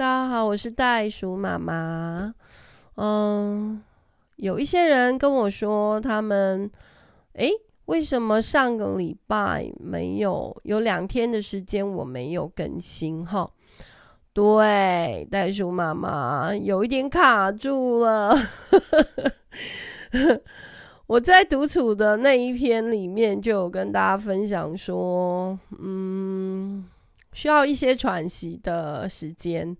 大家好，我是袋鼠妈妈。嗯，有一些人跟我说，他们，诶，为什么上个礼拜没有，有两天的时间我没有更新？哈，对，袋鼠妈妈有一点卡住了。我在独处的那一篇里面就有跟大家分享说，嗯。需要一些喘息的时间。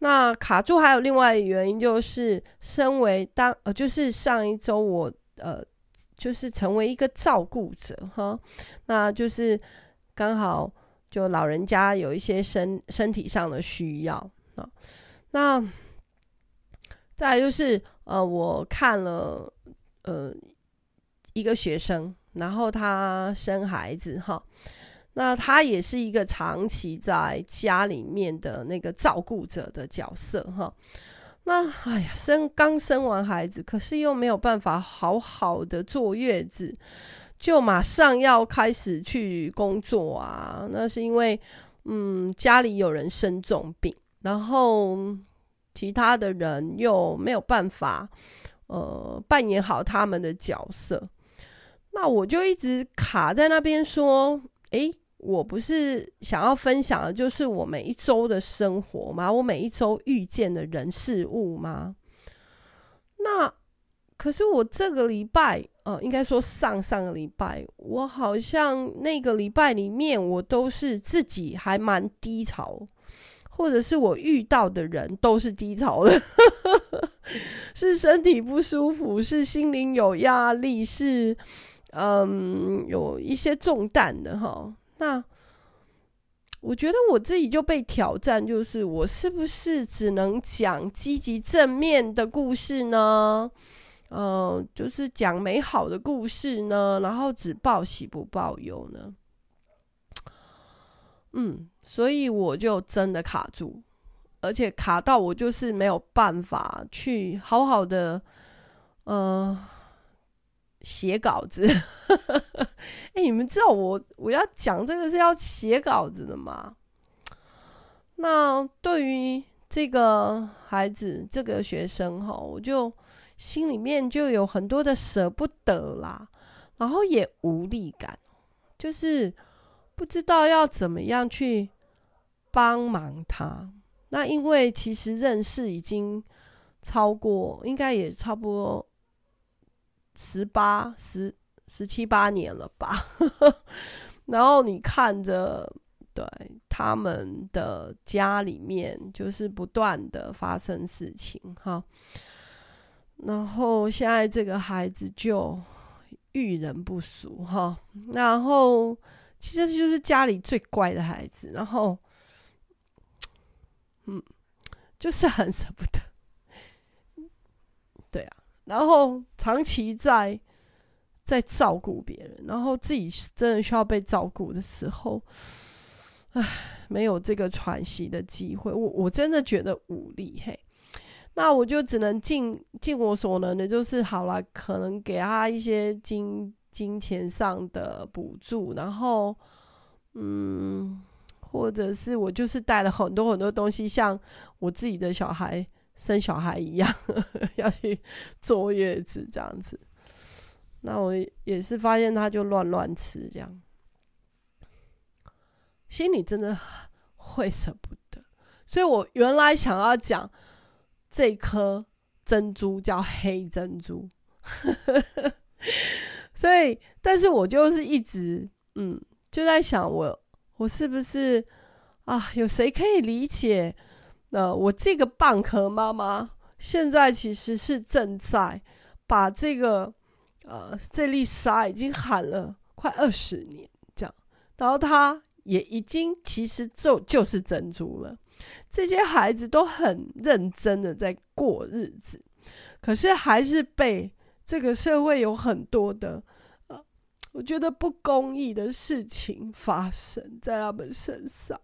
那卡住还有另外一个原因，就是身为当呃，就是上一周我呃，就是成为一个照顾者哈，那就是刚好就老人家有一些身身体上的需要啊。那再就是呃，我看了呃一个学生，然后他生孩子哈。那他也是一个长期在家里面的那个照顾者的角色哈。那哎呀，生刚生完孩子，可是又没有办法好好的坐月子，就马上要开始去工作啊。那是因为嗯，家里有人生重病，然后其他的人又没有办法呃扮演好他们的角色。那我就一直卡在那边说，诶。我不是想要分享的，就是我每一周的生活吗？我每一周遇见的人事物吗？那可是我这个礼拜，呃，应该说上上个礼拜，我好像那个礼拜里面，我都是自己还蛮低潮，或者是我遇到的人都是低潮的，是身体不舒服，是心灵有压力，是嗯有一些重担的哈。那我觉得我自己就被挑战，就是我是不是只能讲积极正面的故事呢？呃，就是讲美好的故事呢，然后只报喜不报忧呢？嗯，所以我就真的卡住，而且卡到我就是没有办法去好好的，呃。写稿子，哎、你们知道我我要讲这个是要写稿子的吗？那对于这个孩子，这个学生哈，我就心里面就有很多的舍不得啦，然后也无力感，就是不知道要怎么样去帮忙他。那因为其实认识已经超过，应该也差不多。十八、十、十七八年了吧，然后你看着，对他们的家里面，就是不断的发生事情哈。然后现在这个孩子就遇人不淑哈，然后其实就是家里最乖的孩子，然后，嗯，就是很舍不得，对啊。然后长期在在照顾别人，然后自己真的需要被照顾的时候，唉，没有这个喘息的机会，我我真的觉得无力嘿。那我就只能尽尽我所能的，就是好了，可能给他一些金金钱上的补助，然后嗯，或者是我就是带了很多很多东西，像我自己的小孩。生小孩一样，要去坐月子这样子，那我也是发现他就乱乱吃这样，心里真的会舍不得。所以我原来想要讲这颗珍珠叫黑珍珠，所以但是我就是一直嗯就在想我我是不是啊？有谁可以理解？那、我这个蚌壳妈妈现在其实是正在把这个呃这粒沙已经喊了快二十年这样，然后它也已经其实就就是珍珠了。这些孩子都很认真的在过日子，可是还是被这个社会有很多的呃我觉得不公义的事情发生在他们身上，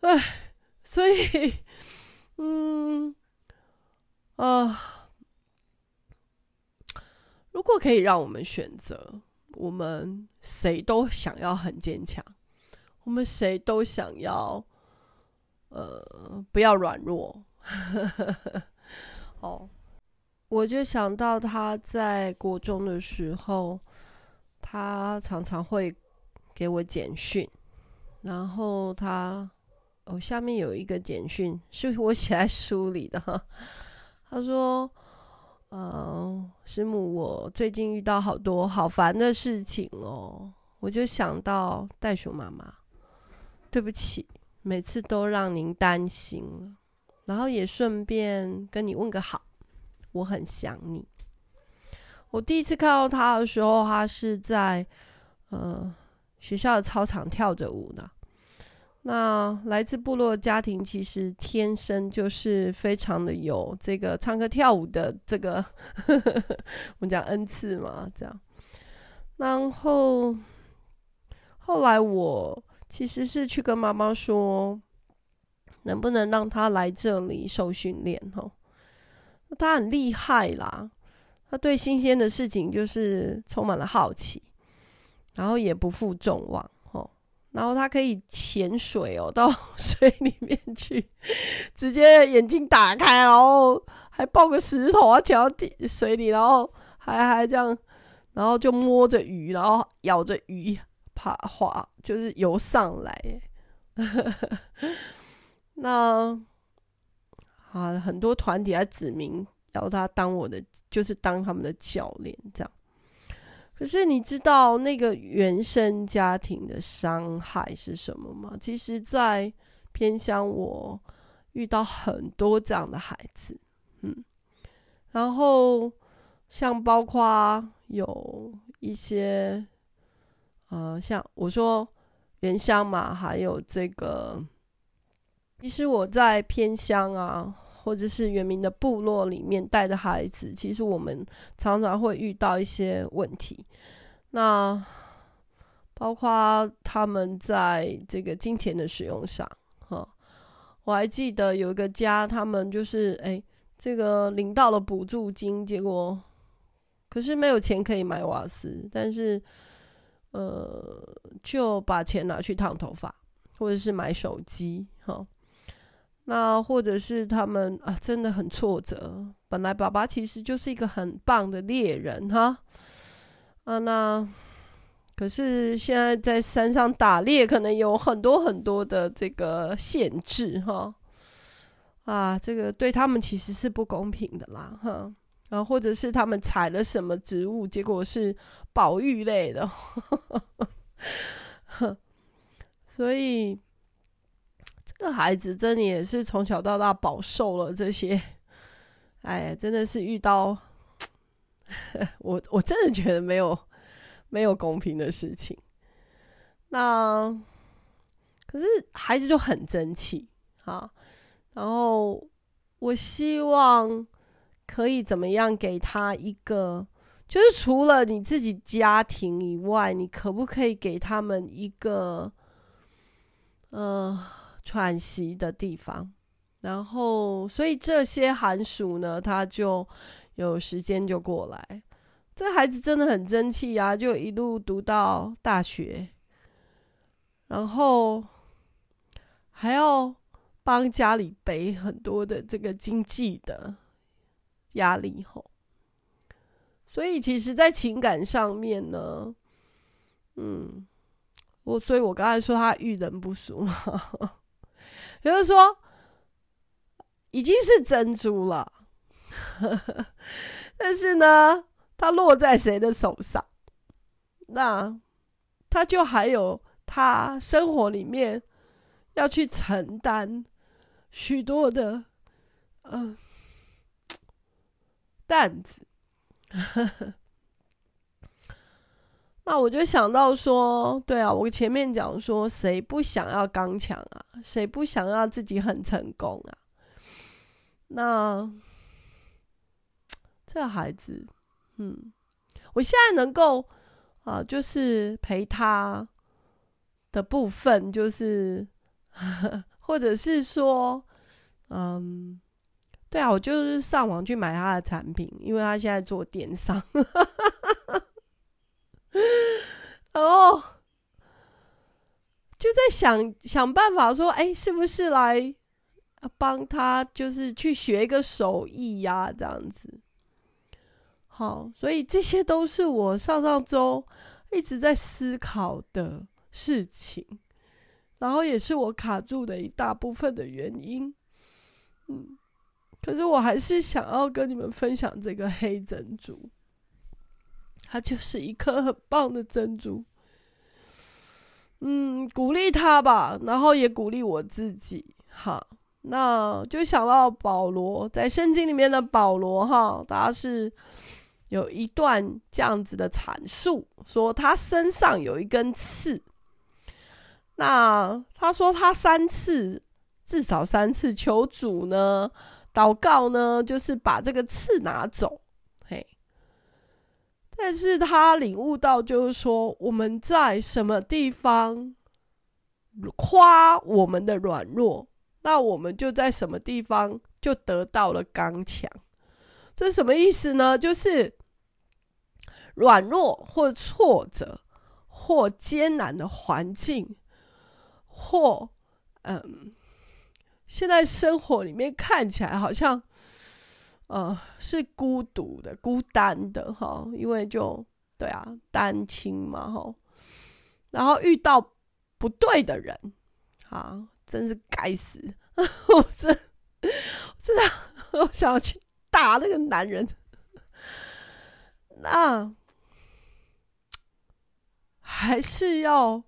唉。所以，嗯，啊、如果可以让我们选择，我们谁都想要很坚强，我们谁都想要，呃，不要软弱。哦，我就想到他在国中的时候，他常常会给我简讯，然后他哦，下面有一个简讯是我写在书里的哈，他说。嗯，师母，我最近遇到好多好烦的事情哦，我就想到袋鼠妈妈，对不起，每次都让您担心了，然后也顺便跟你问个好，我很想你。我第一次看到他的时候，他是在呃学校的操场跳着舞呢。那来自部落家庭，其实天生就是非常的有这个唱歌跳舞的这个，呵呵我们讲恩赐嘛，这样。然后后来我其实是去跟妈妈说，能不能让他来这里受训练？吼，他很厉害啦，他对新鲜的事情就是充满了好奇，然后也不负众望。然后他可以潜水哦，到水里面去，直接眼睛打开，然后还抱个石头啊，潜到底水里，然后还还这样，然后就摸着鱼，然后咬着鱼爬滑，就是游上来。那啊，很多团体还指名要他当我的，就是当他们的教练这样。可是你知道那个原生家庭的伤害是什么吗？其实，在偏乡，我遇到很多这样的孩子，嗯，然后像包括有一些，呃，像我说原乡嘛，还有这个，其实我在偏乡啊。或者是原民的部落里面带的孩子，其实我们常常会遇到一些问题。那包括他们在这个金钱的使用上，哈，我还记得有一个家，他们就是哎，这个领到了补助金，结果可是没有钱可以买瓦斯，但是呃，就把钱拿去烫头发，或者是买手机，哈。那或者是他们啊，真的很挫折。本来爸爸其实就是一个很棒的猎人哈，啊，那可是现在在山上打猎，可能有很多很多的这个限制哈。啊，这个对他们其实是不公平的啦哈。啊，或者是他们采了什么植物，结果是保育类的，所以。这孩子真的也是从小到大饱受了这些，哎，真的是遇到 我，我真的觉得没有没有公平的事情。那可是孩子就很争气啊，然后我希望可以怎么样给他一个，就是除了你自己家庭以外，你可不可以给他们一个，嗯、喘息的地方，然后，所以这些寒暑呢，他就有时间就过来。这孩子真的很争气啊，就一路读到大学，然后还要帮家里背很多的这个经济的压力吼。所以，其实，在情感上面呢，嗯，我，所以我刚才说他遇人不淑嘛。比如说，已经是珍珠了，但是呢，它落在谁的手上，那他就还有他生活里面要去承担许多的嗯 担子。那我就想到说，对啊，我前面讲说，谁不想要刚强啊？谁不想要自己很成功啊？那这孩子，嗯，我现在能够啊，就是陪他的部分，就是 或者是说，嗯，对啊，我就是上网去买他的产品，因为他现在做电商。然后就在想想办法说，哎，是不是来帮他就是去学一个手艺呀、这样子。好，所以这些都是我上上周一直在思考的事情，然后也是我卡住的一大部分的原因。嗯，可是我还是想要跟你们分享这个黑珍珠，它就是一颗很棒的珍珠。嗯，鼓励他吧，然后也鼓励我自己。好，那就想到保罗在圣经里面的保罗哈，他是有一段这样子的阐述，说他身上有一根刺。那他说他三次，至少三次求主呢，祷告呢，就是把这个刺拿走。但是他领悟到，就是说我们在什么地方夸我们的软弱，那我们就在什么地方就得到了刚强。这什么意思呢？就是软弱或挫折或艰难的环境，或嗯，现在生活里面看起来好像呃是孤独的、孤单的哈，因为就对啊，单亲嘛哈，然后遇到不对的人啊，真是该死！我真真的，我想要去打那个男人。那还是要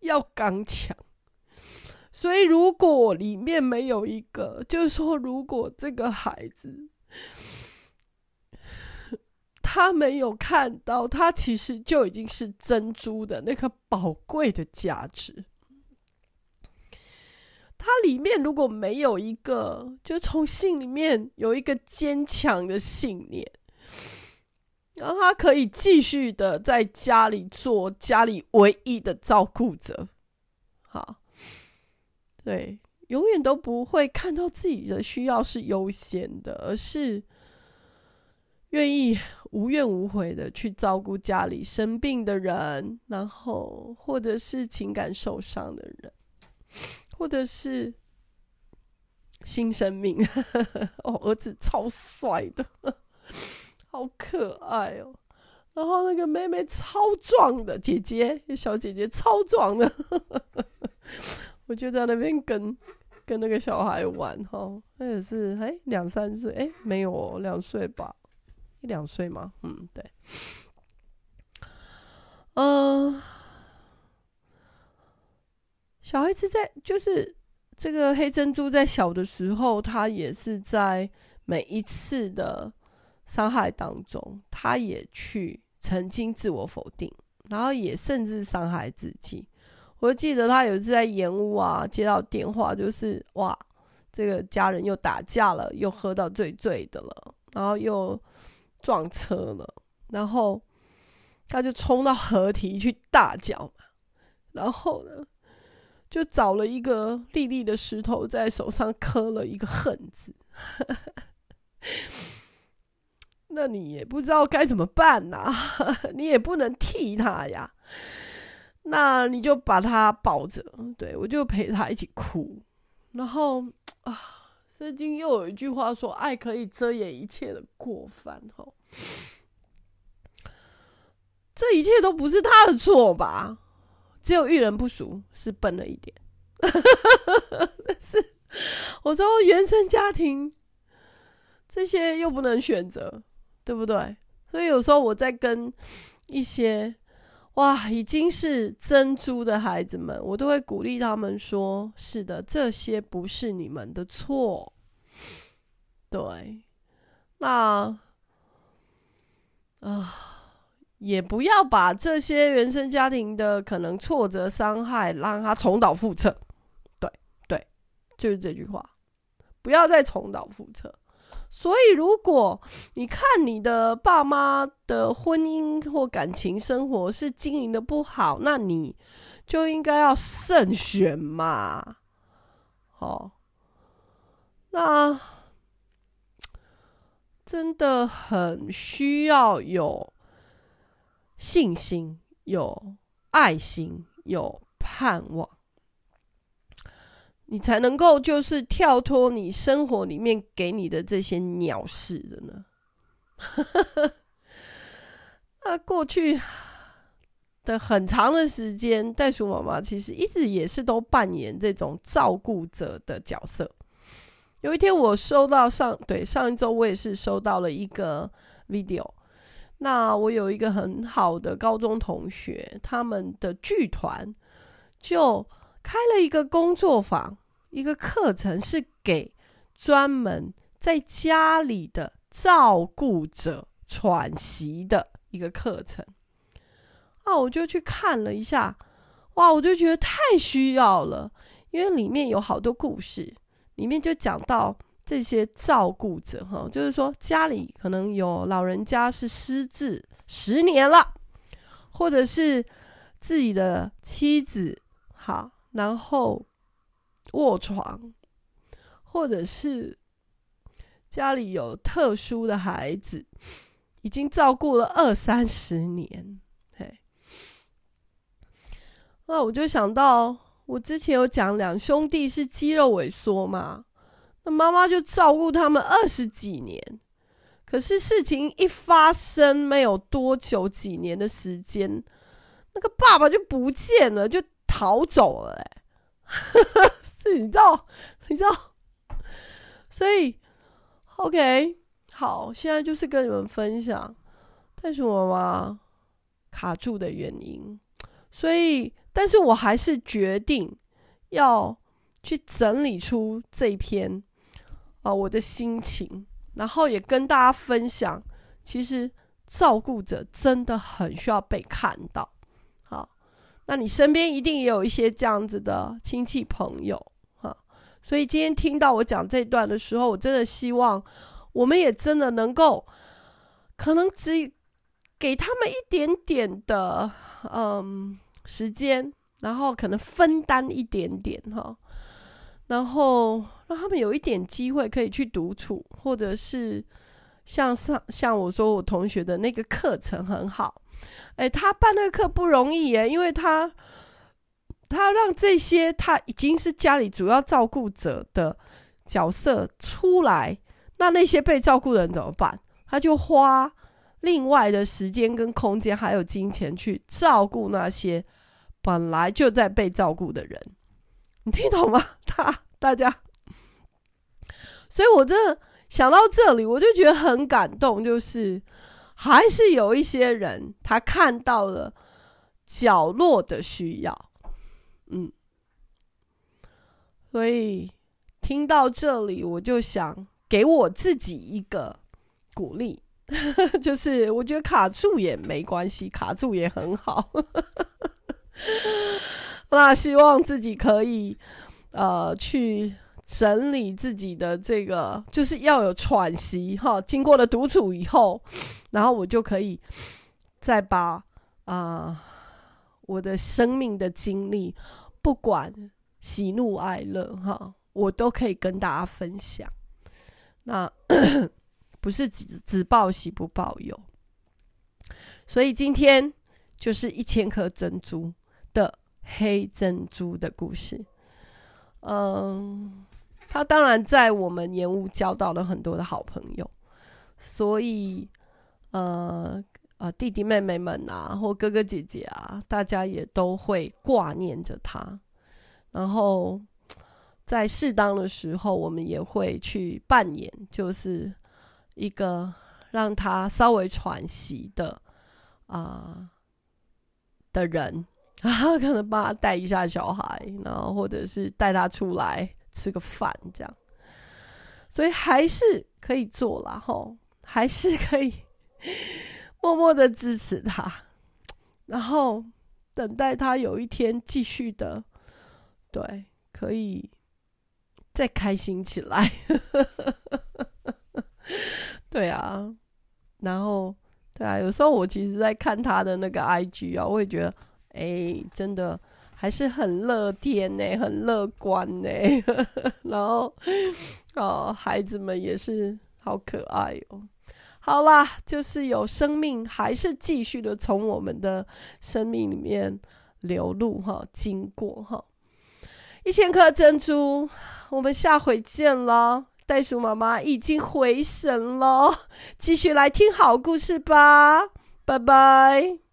要刚强。所以，如果里面没有一个，就是说，如果这个孩子他没有看到，他其实就已经是珍珠的那个宝贵的价值。他里面如果没有一个，就从心里面有一个坚强的信念，然后他可以继续的在家里做家里唯一的照顾者，好，对，永远都不会看到自己的需要是优先的，而是愿意无怨无悔的去照顾家里生病的人，然后或者是情感受伤的人。或者是新生命 哦，儿子超帅的，好可爱哦。然后那个妹妹超壮的，姐姐小姐姐超壮的，我就在那边跟跟那个小孩玩哈，那也是哎两三岁哎没有两岁吧，一两岁吗？嗯对，嗯、小孩子在就是这个黑珍珠在小的时候，他也是在每一次的伤害当中，他也去曾经自我否定，然后也甚至伤害自己。我记得他有一次在延屋啊，接到电话，就是哇，这个家人又打架了，又喝到醉醉的了，然后又撞车了，然后他就冲到河堤去大叫嘛，然后呢，就找了一个立立的石头，在手上刻了一个恨字。那你也不知道该怎么办呐、你也不能替他呀。那你就把他抱着，对，我就陪他一起哭。然后啊，圣经又有一句话说：“爱可以遮掩一切的过犯。”吼，这一切都不是他的错吧？只有遇人不淑是笨了一点，但是我说原生家庭这些又不能选择，对不对？所以有时候我在跟一些哇已经是珍珠的孩子们，我都会鼓励他们说：是的，这些不是你们的错。对，那啊。也不要把这些原生家庭的可能挫折、伤害，让他重蹈覆辙。对对，就是这句话，不要再重蹈覆辙。所以，如果你看你的爸妈的婚姻或感情生活是经营的不好，那你就应该要慎选嘛。哦，那真的很需要有。信心，有爱心，有盼望，你才能够就是跳脱你生活里面给你的这些鸟事的呢？那过去的很长的时间，袋鼠妈妈其实一直也是都扮演这种照顾者的角色。有一天，我收到上对上一周，我也是收到了一个 video。那我有一个很好的高中同学，他们的剧团就开了一个工作坊，一个课程是给专门在家里的照顾者喘息的一个课程。啊，我就去看了一下，哇，我就觉得太需要了，因为里面有好多故事，里面就讲到这些照顾者，哈，就是说家里可能有老人家是失智十年了，或者是自己的妻子，好，然后卧床，或者是家里有特殊的孩子，已经照顾了二三十年。那我就想到，我之前有讲两兄弟是肌肉萎缩嘛，那妈妈就照顾他们二十几年，可是事情一发生没有多久，几年的时间，那个爸爸就不见了，就逃走了，哎，是，你知道，你知道，所以，OK，好，现在就是跟你们分享，袋鼠妈妈卡住的原因，所以。但是我还是决定要去整理出这篇啊、我的心情，然后也跟大家分享。其实照顾者真的很需要被看到。好，那你身边一定也有一些这样子的亲戚朋友。所以今天听到我讲这段的时候，我真的希望我们也真的能够，可能只给他们一点点的嗯。时间，然后可能分担一点点哈，然后让他们有一点机会可以去独处，或者是像上像我说我同学的那个课程很好，哎，他办那个课不容易耶，因为他他让这些他已经是家里主要照顾者的角色出来，那那些被照顾的人怎么办？他就花。另外的时间跟空间，还有金钱去照顾那些本来就在被照顾的人，你听懂吗？他大家，所以我真的想到这里，我就觉得很感动，就是还是有一些人他看到了角落的需要，嗯，所以听到这里，我就想给我自己一个鼓励。就是我觉得卡住也没关系，卡住也很好。那希望自己可以呃去整理自己的这个，就是要有喘息哈。经过了独处以后，然后我就可以再把啊、我的生命的经历，不管喜怒哀乐哈，我都可以跟大家分享。那。不是只只报喜不报忧，所以今天就是一千颗珍珠的黑珍珠的故事。嗯，他当然在我们盐屋交到了很多的好朋友，所以呃呃弟弟妹妹们啊，或哥哥姐姐啊，大家也都会挂念着他。然后在适当的时候，我们也会去扮演，就是。一个让他稍微喘息的啊、的人啊，可能帮他带一下小孩，然后或者是带他出来吃个饭，这样，所以还是可以做啦吼，还是可以默默的支持他，然后等待他有一天继续的，对，可以再开心起来。对啊，然后对啊，有时候我其实在看他的那个 IG 啊，我也觉得，哎，真的还是很乐天呢，很乐观呢。然后哦，孩子们也是好可爱哦。好啦，就是有生命，还是继续的从我们的生命里面流露哈，经过哈。一千颗珍珠，我们下回见了。袋鼠妈妈已经回神了，继续来听好故事吧，拜拜。